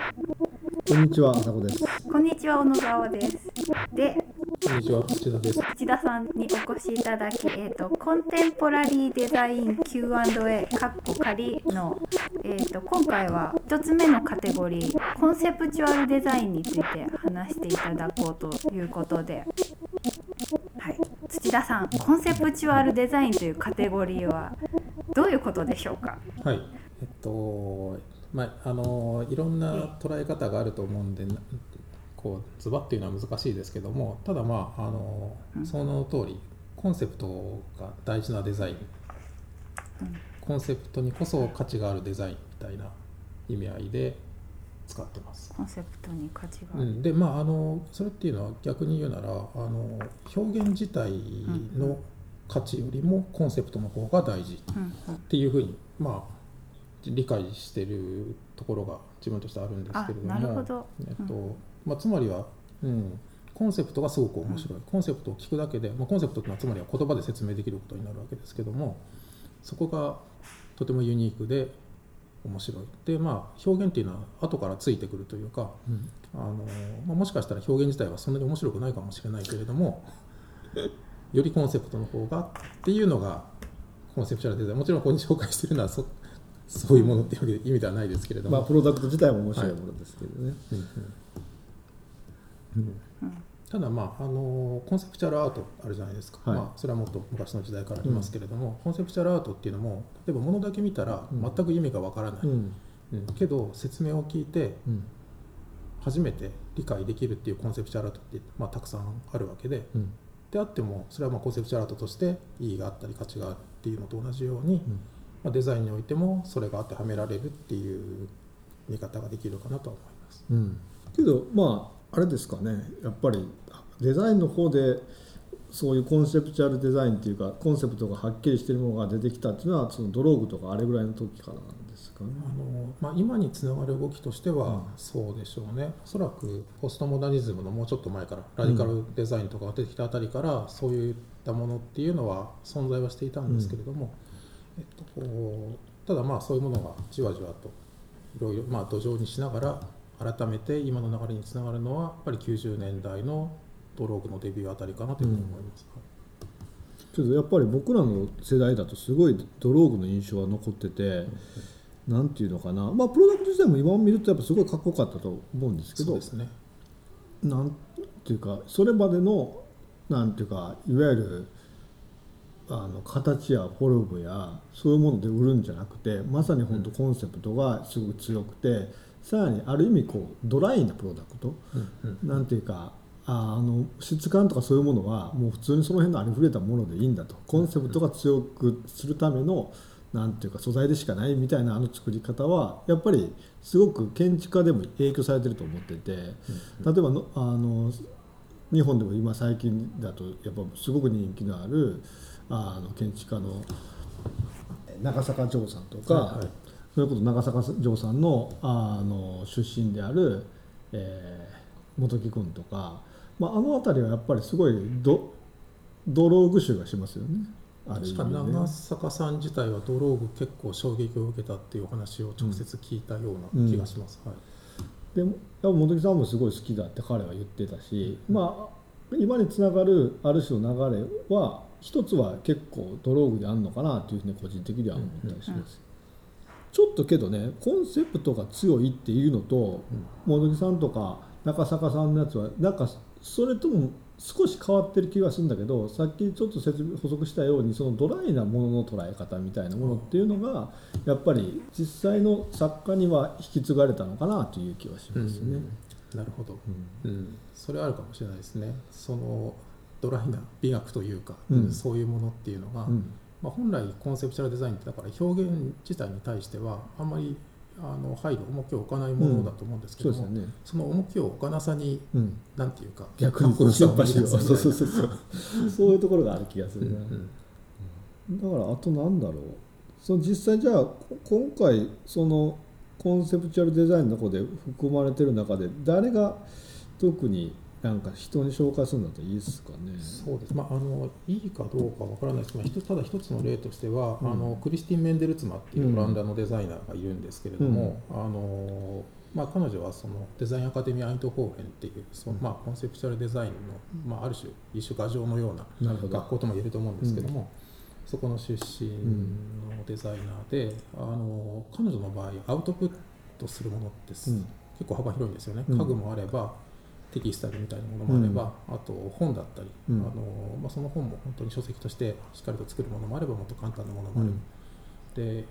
こんにちは、あさこです。こんにちは小野川です。で、こんにちは、内田です。内田さんにお越しいただき、えっ、とコンテンポラリーデザイン Q&A カッコ仮のえっ、と今回は一つ目のカテゴリーコンセプチュアルデザインについて話していただこうということで、はい、土田さん、コンセプチュアルデザインというカテゴリーはどういうことでしょうか？はい。えっと、まあ、あの、いろんな捉え方があると思うんで、なこう、ズバッというのは難しいですけども、ただまあ、あの、その通り、コンセプトが大事なデザイン、コンセプトにこそ価値があるデザインみたいな意味合いで使ってます。コンセプトに価値がある。うん、でまああのそれっていうのは逆に言うならあの表現自体の価値よりもコンセプトの方が大事っていうふうにまあ理解してるところが自分としてあるんですけれどもあなるほど。えっとまあ、つまりは、うん、コンセプトがすごく面白い、コンセプトを聞くだけで、まあ、コンセプトっていうのはつまりは言葉で説明できることになるわけですけどもそこがとてもユニークで面白い。でまあ表現っていうのは後からついてくるというか、あのまあ、もしかしたら表現自体はそんなに面白くないかもしれないけれどもよりコンセプトの方がっていうのがコンセプチュアルデザインもちろんここに紹介してるのはそそういうものっていう意味ではないですけれども、まあ、プロダクト自体も面白いものですけどね。うんうん。ただまああのコンセプチュアルアートあるじゃないですか、はい。まあ、それはもっと昔の時代からありますけれども、コンセプチュアルアートっていうのも例えば物だけ見たらうん。全く意味がわからない、うん。うん。けど説明を聞いてうん。初めて理解できるっていうコンセプチュアルアートって、まあ、たくさんあるわけでうん。であってもそれはまあコンセプチュアルアートとして意義があったり価値があるっていうのと同じように、まあ、デザインにおいてもそれが当てはめられるっていう見方ができるかなとは思います。うん。けどまああれですかね。やっぱりデザインの方でそういうコンセプチュアルデザインっていうかコンセプトがはっきりしているものが出てきたっていうのはそのドローグとかあれぐらいの時からなんですかね。あのまあ、今につながる動きとしてはうん。そうでしょうね、おそらくポストモダニズムのもうちょっと前からラディカルデザインとかが出てきたあたりから、そういったものっていうのは存在はしていたんですけれども、えっと、こうただまあそういうものがじわじわといろいろ、まあ、土壌にしながら改めて今の流れにつながるのはやっぱり90年代のドローグのデビューあたりかなというふうに思います。けどやっぱり僕らの世代だとすごいドローグの印象は残ってて、なんていうのかなまあプロダクト自体も今見るとやっぱすごいかっこよかったと思うんですけどそうですねなんていうかそれまでのなんていうかいわゆるあの形やフォルムやそういうもので売るんじゃなくてまさに本当コンセプトがすごく強くて、さらにある意味こうドライなプロダクト、うなんていうかああの質感とかそういうものはもう普通にその辺のありふれたものでいいんだと。コンセプトが強くするためのなんていうか素材でしかないみたいなあの作り方はやっぱりすごく建築家でも影響されてると思ってて例えばのあの日本でも今最近だとやっぱすごく人気のあるあの建築家の長坂城さんとか、はいはい。それこそ長坂城さんのあの出身である、えー本木君とか、まあ、あの辺りはやっぱりすごいドドローグ臭がしますよね。確か長坂さん自体はドローグ結構衝撃を受けたっていうお話を直接聞いたような気がします、はい。でもやっぱ本木さんもすごい好きだって彼は言ってたし、まあ、今につながるある種の流れは一つは結構ドローグであるのかなというふうに個人的には思ったりします。ちょっとけどねコンセプトが強いっていうのと本木さんとか中坂さんのやつはなんかそれとも少し変わってる気がするんだけどさっきちょっと説明補足したようにそのドライなものの捉え方みたいなものっていうのがやっぱり実際の作家には引き継がれたのかなという気はしますね。なるほど、うん。それはあるかもしれないですね。そのドライな美学というか、うん。そういうものっていうのが、うん。まあ、本来コンセプチュアルデザインってだから表現自体に対してはあんまりあの配慮重きを置かないものだと思うんですけども、そうですよね。その重きを置かなさにうん、なんていうか逆にこよさをシンパシーを見出すそうそう。そうそう そういうところがある気がすうんるな、うん。だからあとなんだろう。その実際じゃあこ今回そのコンセプチュアルデザインの方で含まれてる中で誰が特になんか人に紹介するんだといいですかね。そうです、まあ、あのいいかどうかわからないです。けど、ただ一つの例としては、うん。あのクリスティン・メンデルツマっていうオランダのデザイナーがいるんですけれども、あのまあ、彼女はそのデザインアカデミー・アイントホーフェンっていうその、まあ、コンセプチュアルデザインの、まあ、ある種一種画像のような学校とも言えると思うんですけども、そこの出身のデザイナーで、あの彼女の場合アウトプットするものって結構幅広いんですよね、うん。家具もあればテキスタイルみたいなものもあれば、あと本だったり、うん。あのまあ、その本も本当に書籍としてしっかりと作るものもあればもっと簡単なものもある、で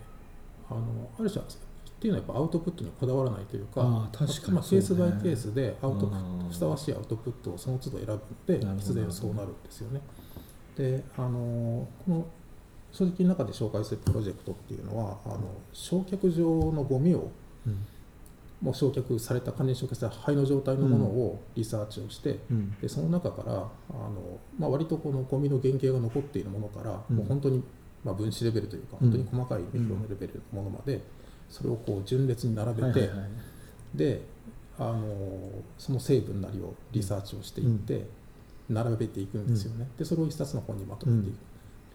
あのある種っていうのはやっぱアウトプットにこだわらないというかああ確かにまあ、ケースバイケースでアウトプッうんトふさわしいアウトプットをその都度選ぶので必然そうなるんですよね。であのこの書籍の中で紹介するプロジェクトっていうのはあの焼却場のゴミをうんもう焼却された完全に焼却された灰の状態のものをリサーチをして、うん。でその中からあの、まあ、割とこのゴミの原型が残っているものから、うん。もう本当に、まあ、分子レベルというかうん。本当に細かいミクロンレベルのものまで、それをこう順列に並べて、であのその成分なりをリサーチをしていって、並べていくんですよね、でそれを一冊の本にまとめていく、で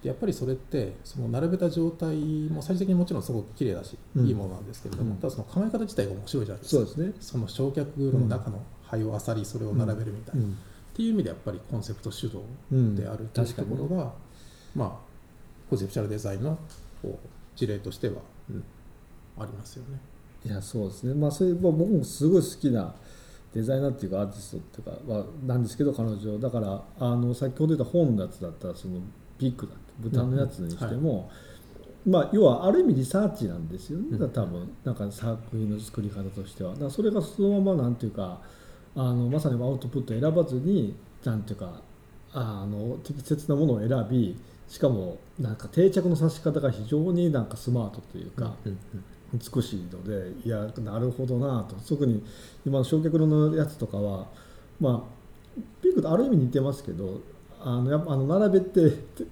やっぱりそれってその並べた状態も最終的にもちろんすごく綺麗だし、うん。いいものなんですけれども、うん。ただその考え方自体が面白いじゃないですか。そうですね。その焼却炉の中の灰を漁りそれを並べるみたいな、っうん。ていう意味でやっぱりコンセプト主導うんであるというところが、まあコンセプチュアルデザインのこう事例としては、うんありますよね。いやそうですね。まあそういうまあ僕もすごい好きなデザイナーっていうかアーティストっていうかはなんですけど彼女。だからあの先ほど言った本のやつだったらそのビッグだって豚のやつにしても、まあ要はある意味リサーチなんですよね、多分なんか作品の作り方としては。だそれがそのままなんていうかあのまさにアウトプットを選ばずになんていうかあの適切なものを選びしかもなんか定着のさし方が非常になんかスマートというか、うん美しいのでいやなるほどなと。特に今の焼却炉のやつとかはまあピンクとある意味似てますけどあのやっぱあの並べて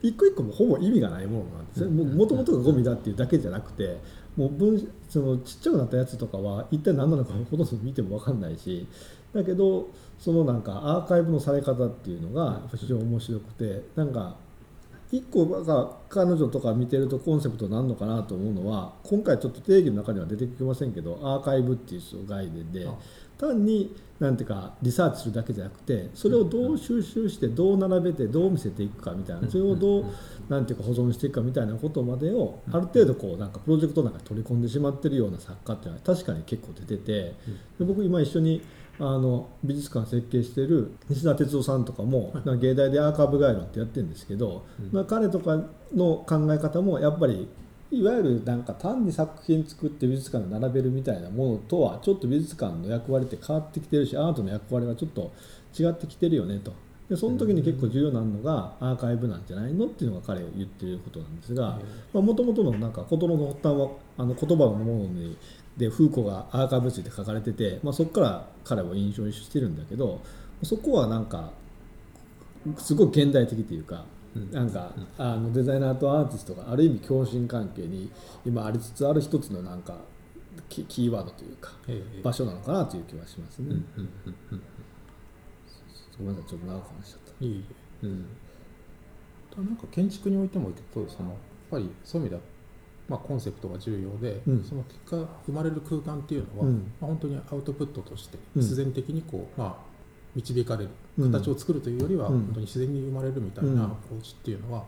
一個一個もほぼ意味がないものなんですね。もともとがゴミだっていうだけじゃなくてもう分そのちっちゃくなったやつとかは一体何なのかほとんど見ても分かんないしだけどそのなんかアーカイブのされ方っていうのが非常に面白くてなんか一個が彼女とか見てるとコンセプトになるのかなと思うのは今回ちょっと定義の中には出てきませんけどアーカイブっていう概念であ単になんていうかリサーチするだけじゃなくてそれをどう収集してどう並べてどう見せていくかみたいなそれをどうなんていうか保存していくかみたいなことまでをある程度こうなんかプロジェクトの中に取り込んでしまってるような作家っていうのは確かに結構出ててで僕今一緒にあの美術館設計してる西田哲夫さんとかも、芸大でアーカイブ概論ってやってるんですけど、まあ、彼とかの考え方もやっぱりいわゆるなんか単に作品作って美術館で並べるみたいなものとはちょっと美術館の役割って変わってきてるしアートの役割はちょっと違ってきてるよねと。でその時に結構重要なのがアーカイブなんじゃないのっていうのが彼が言ってることなんですがもともとのなんか言葉の発端はあの言葉のものにでフーコがアーカイブについて書かれてて、まあ、そこから彼は印象にしてるんだけどそこはなんかすごい現代的というかなんかあのデザイナーとアーティストがある意味共振関係に今ありつつある一つのなんかキキーワードというかええ。場所なのかなという気はしますね。ごめんなさいちょっと長く話しちゃった。いいえ。うん。なんか建築においてもそのやっぱりそういう意味では、まあ、コンセプトが重要で、うん。その結果生まれる空間っていうのは、うん。まあ、本当にアウトプットとしてうん。必然的にこう、まあ、導かれる。うん形を作るというよりは、うん。本当に自然に生まれるみたいうん。なアプローチっていうのは、やっ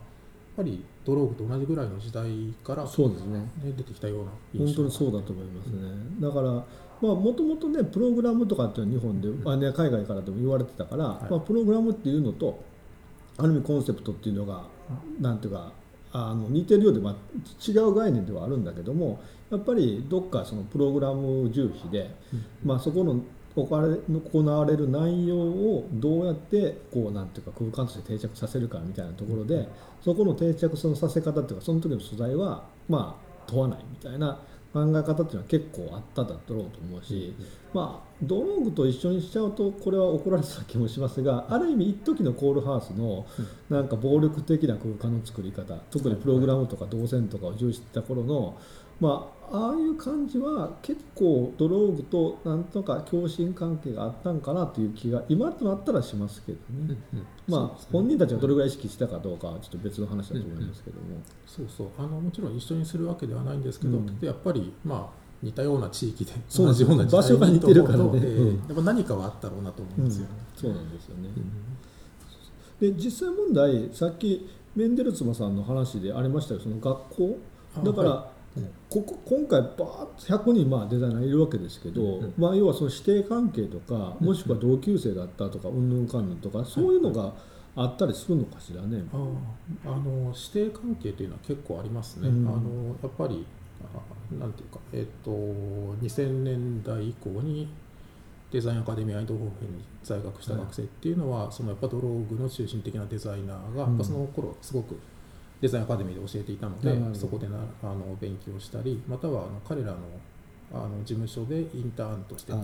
ぱりドローグと同じぐらいの時代から、そうですね。ね出てきたような本当にそうだと思いますね、だからもともとねプログラムとかっていうのは日本で、あね、海外からでも言われてたから、い。まあ、プログラムっていうのとある意味コンセプトっていうのがなんていうかあの似てるようで、まあ、違う概念ではあるんだけどもやっぱりどっかそのプログラム重視で、まあ、そこの行われ行われる内容をどうやってこうなんていうか空間として定着させるかみたいなところでそこの定着そのさせ方っていうかその時の素材はまあ問わないみたいな考え方っていうのは結構あっただろうと思うし、まあドローグと一緒にしちゃうとこれは怒られそうな気もしますがある意味一時のコールハウスのなんか暴力的な空間の作り方特にプログラムとか動線とかを重視してた頃のまあああいう感じは結構ドローグとなんとか共振関係があったんかなという気が今となったらしますけどね、うんうん。まあ、本人たちがどれぐらい意識したかどうかはちょっと別の話だと思いますけども、そうそう。あのもちろん一緒にするわけではないんですけど、うん。やっぱりまあ似たような地域で同じような場所が似てるからね。やっぱ何かはあったろうなと思うんですよ。ね。そうなんですよね、うん。で実際問題さっきメンデルツマさんの話でありましたよ。その学校。あだから、はここ今回バーッと100人まあデザイナーいるわけですけど、うんうんまあ、要はその師弟関係とかもしくは同級生だったとかうんぬんかんぬんとかそういうのがあったりするのかしらね。あああの師弟関係というのは結構ありますね。うんあのやっぱりあなんていうかえっ、と2000年代以降にデザインアカデミーアイドホーフェンに在学した学生っていうのは、そのやっぱドローグの中心的なデザイナーが、うんその頃すごくデザインアカデミーで教えていたので、そこでなあの勉強したりまたはあの彼らのあの事務所でインターンとしてあ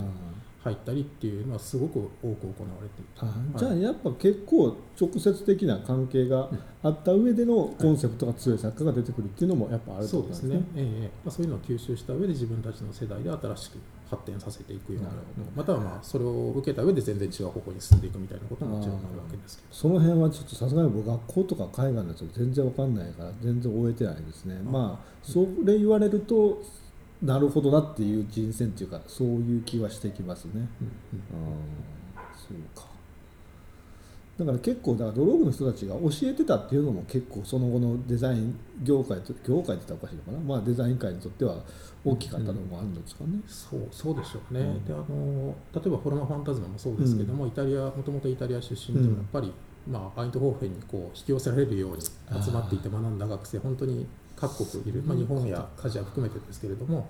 入ったりっていうのはすごく多く行われていた。あじゃあやっぱ結構直接的な関係があった上でのコンセプトが強い作家が出てくるっていうのもやっぱあるとそうです。ね、ええ。まあ、そういうのを吸収した上で自分たちの世代で新しく発展させていくようなまたはまあそれを受けた上で全然違う方向に進んでいくみたいなことももちろんあるわけですけど。その辺はちょっとさすがに僕学校とか海外のやつ全然わかんないから全然終えてないですね。まあそれ言われるとなるほどなっていう人選っていうかそういう気はしてきますね。うんうん。うん。そうかだから結構だからドローグの人たちが教えてたっていうのも結構その後のデザイン業界と業界って言ったらおかしいのかな、まあ、デザイン界にとっては大きかったのもあるんですかね。そうそうでしょうね、うん。であの例えばフォルマ・ファンタズマもそうですけども、イタリアもともとイタリア出身でもやっぱり、まあ、アイントホーフェンにこう引き寄せられるように集まっていて学んだ学生本当に各国いる、まあ、日本やアジア含めてですけれども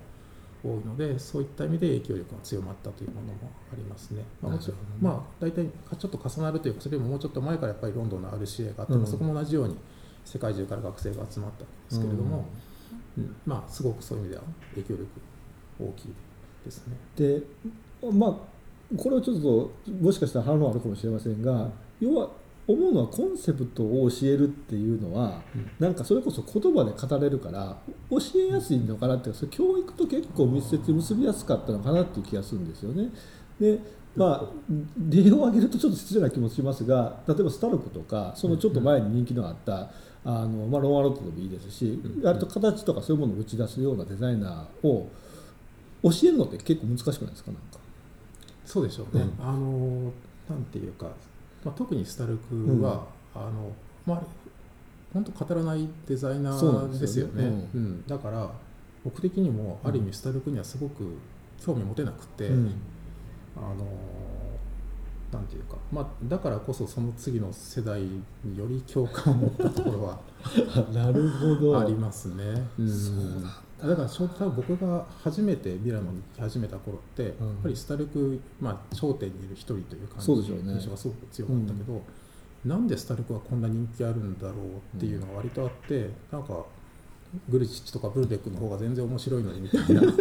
多いのでそういった意味で影響力が強まったというものもありますね。まあ、もちろん、ねまあ、大体ちょっと重なるというかそれよりももうちょっと前からやっぱりロンドンの RCA があって、うんそこも同じように世界中から学生が集まったわけですけれども、うんまあすごくそういう意味では影響力大きいですね。でまあこれはちょっともしかしたら反論あるかもしれませんが要は思うのはコンセプトを教えるっていうのは、うんなんかそれこそ言葉で語れるから教えやすいのかなっていうかそれ教育と結構密接に結びやすかったのかなっていう気がするんですよね。でまあ、例を挙げるとちょっと失礼な気もしますが例えばスタルクとかそのちょっと前に人気のあった、あのまあ、ロンアロットでもいいですし、うん割と形とかそういうものを打ち出すようなデザイナーを教えるのって結構難しくないですかなんか？そうでしょうね。うんあのなんていうか、まあ、特にスタルクは、あのまあ本当語らないデザイナーでよね。ですすよね。うん。だから僕的にもある意味スタルクにはすごく興味持てなくて、うん。あのなんていうか、まあ、だからこそその次の世代により共感を持ったところは なるほど。ありますね。うん。そうなんだだから多分僕が初めてミラノに来始めた頃って、やっぱりスタルク、まあ、頂点にいる一人という感じそうでしょうね印象がすごく強かったけど、なんでスタルクはこんな人気あるんだろうっていうのが割とあって、なんかグルチッチとかブルベックの方が全然面白いのにみたいな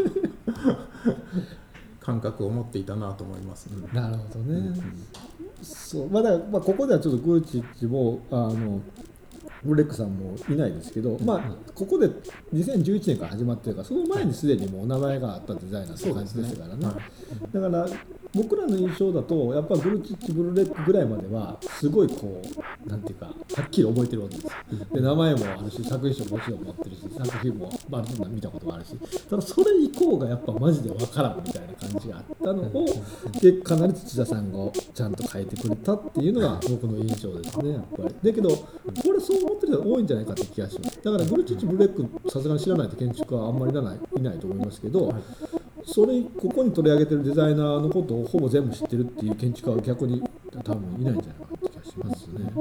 感覚を持っていたなと思います。うんなるほどね。うんそうまあ、だまあここではちょっとグーチッチもあのブレックさんもいないですけど、まあ、ここで2011年から始まってるからその前にすでにもう名前があったデザイナーって感じですからね。はい。だから僕らの印象だとやっぱグルチッチブルレックぐらいまではすごいこうなんていうかはっきり覚えてるわけですで名前もあるし作品賞ももちろん持ってるし作品もある程度見たこともあるし。ただそれ以降がやっぱマジでわからんみたいな感じがあったのをでかなり土田さんがちゃんと書いてくれたっていうのが僕の印象ですねやっぱり。だけどこれそう思ってる人が多いんじゃないかって気がしますだからグルチッチブレックさすがに知らないと建築家はあんまりいないいないと思いますけど、はいそれここに取り上げてるデザイナーのことをほぼ全部知ってるっていう建築家は逆に多分いないんじゃないかって気がしますね。